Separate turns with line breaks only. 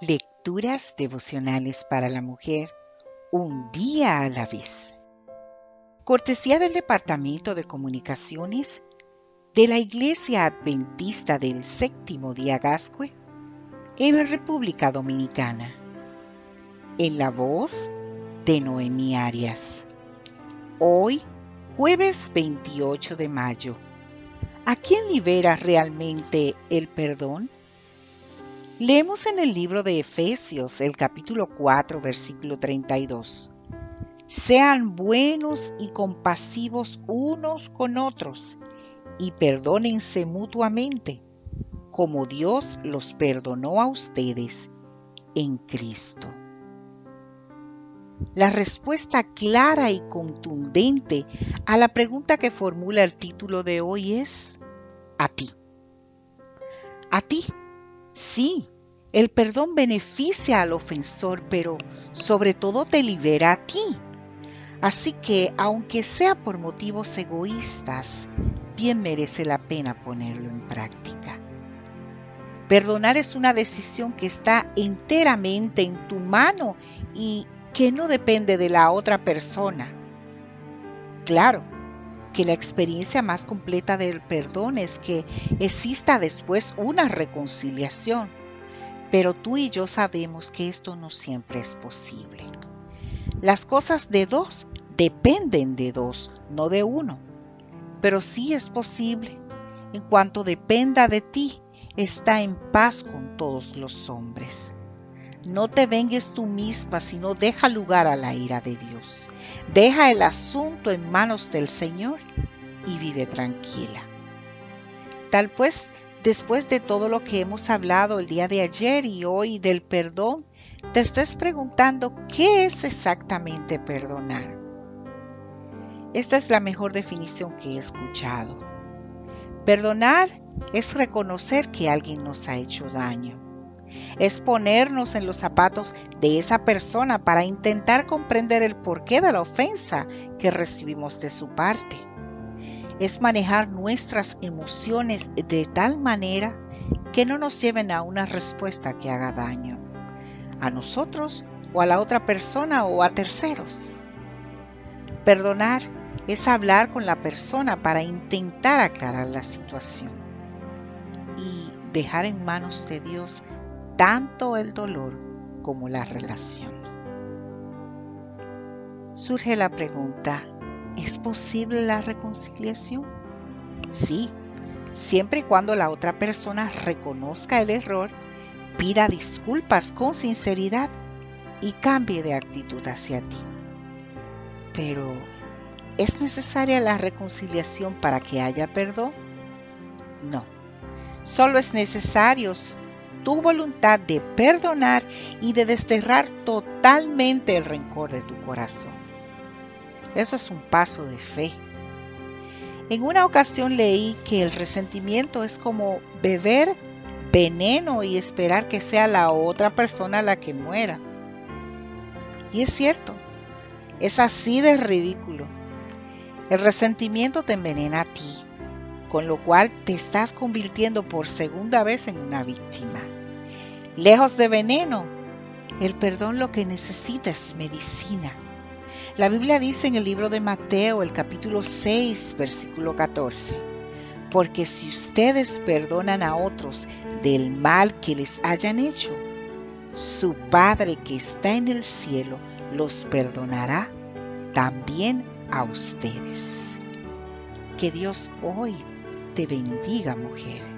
Lecturas devocionales para la mujer, un día a la vez. Cortesía del Departamento de Comunicaciones de la Iglesia Adventista del Séptimo Día Gascue en la República Dominicana. En la voz de Noemí Arias. Hoy, jueves 28 de mayo. ¿A quién libera realmente el perdón? Leemos en el libro de Efesios, el capítulo 4, versículo 32. Sean buenos y compasivos unos con otros y perdónense mutuamente, como Dios los perdonó a ustedes en Cristo. La respuesta clara y contundente a la pregunta que formula el título de hoy es a ti. A ti Sí, el perdón beneficia al ofensor, pero sobre todo te libera a ti. Así que, aunque sea por motivos egoístas, bien merece la pena ponerlo en práctica. Perdonar es una decisión que está enteramente en tu mano y que no depende de la otra persona. Claro, que la experiencia más completa del perdón es que exista después una reconciliación. Pero tú y yo sabemos que esto no siempre es posible. Las cosas de dos dependen de dos, no de uno. Pero sí es posible. En cuanto dependa de ti, está en paz con todos los hombres. No te vengues tú misma, sino deja lugar a la ira de Dios. Deja el asunto en manos del Señor y vive tranquila. Tal pues, después de todo lo que hemos hablado el día de ayer y hoy del perdón, te estés preguntando qué es exactamente perdonar. Esta es la mejor definición que he escuchado. Perdonar es reconocer que alguien nos ha hecho daño es ponernos en los zapatos de esa persona para intentar comprender el porqué de la ofensa que recibimos de su parte. Es manejar nuestras emociones de tal manera que no nos lleven a una respuesta que haga daño a nosotros o a la otra persona o a terceros. Perdonar es hablar con la persona para intentar aclarar la situación y dejar en manos de Dios tanto el dolor como la relación. Surge la pregunta, ¿es posible la reconciliación? Sí, siempre y cuando la otra persona reconozca el error, pida disculpas con sinceridad y cambie de actitud hacia ti. Pero, ¿es necesaria la reconciliación para que haya perdón? No, solo es necesario tu voluntad de perdonar y de desterrar totalmente el rencor de tu corazón. Eso es un paso de fe. En una ocasión leí que el resentimiento es como beber veneno y esperar que sea la otra persona la que muera. Y es cierto, es así de ridículo. El resentimiento te envenena a ti, con lo cual te estás convirtiendo por segunda vez en una víctima. Lejos de veneno, el perdón lo que necesita es medicina. La Biblia dice en el libro de Mateo, el capítulo 6, versículo 14, porque si ustedes perdonan a otros del mal que les hayan hecho, su Padre que está en el cielo los perdonará también a ustedes. Que Dios hoy te bendiga, mujer.